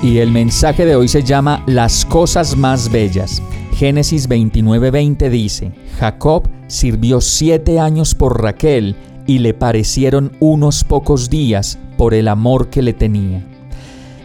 Y el mensaje de hoy se llama Las cosas más bellas. Génesis 29:20 dice, Jacob sirvió siete años por Raquel y le parecieron unos pocos días por el amor que le tenía.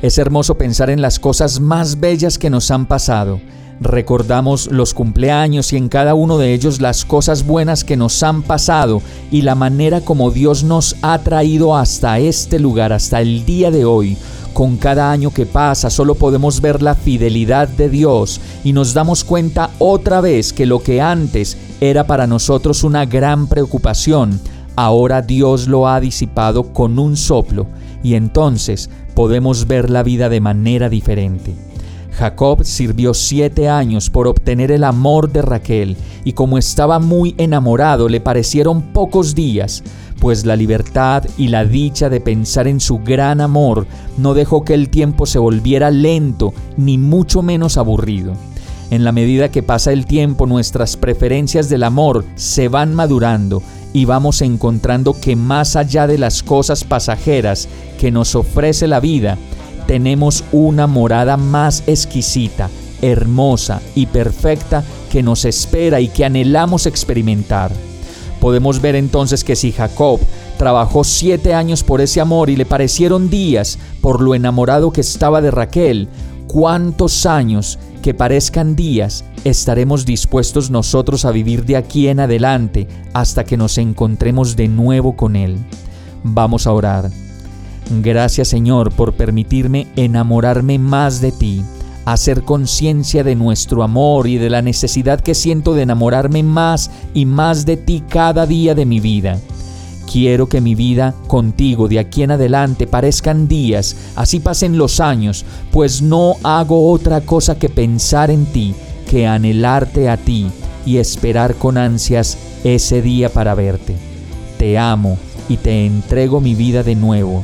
Es hermoso pensar en las cosas más bellas que nos han pasado. Recordamos los cumpleaños y en cada uno de ellos las cosas buenas que nos han pasado y la manera como Dios nos ha traído hasta este lugar, hasta el día de hoy. Con cada año que pasa solo podemos ver la fidelidad de Dios y nos damos cuenta otra vez que lo que antes era para nosotros una gran preocupación, ahora Dios lo ha disipado con un soplo y entonces podemos ver la vida de manera diferente. Jacob sirvió siete años por obtener el amor de Raquel y como estaba muy enamorado le parecieron pocos días, pues la libertad y la dicha de pensar en su gran amor no dejó que el tiempo se volviera lento ni mucho menos aburrido. En la medida que pasa el tiempo nuestras preferencias del amor se van madurando y vamos encontrando que más allá de las cosas pasajeras que nos ofrece la vida, tenemos una morada más exquisita, hermosa y perfecta que nos espera y que anhelamos experimentar. Podemos ver entonces que si Jacob trabajó siete años por ese amor y le parecieron días por lo enamorado que estaba de Raquel, ¿cuántos años que parezcan días estaremos dispuestos nosotros a vivir de aquí en adelante hasta que nos encontremos de nuevo con Él. Vamos a orar. Gracias Señor por permitirme enamorarme más de ti, hacer conciencia de nuestro amor y de la necesidad que siento de enamorarme más y más de ti cada día de mi vida. Quiero que mi vida contigo de aquí en adelante parezcan días, así pasen los años, pues no hago otra cosa que pensar en ti, que anhelarte a ti y esperar con ansias ese día para verte. Te amo y te entrego mi vida de nuevo.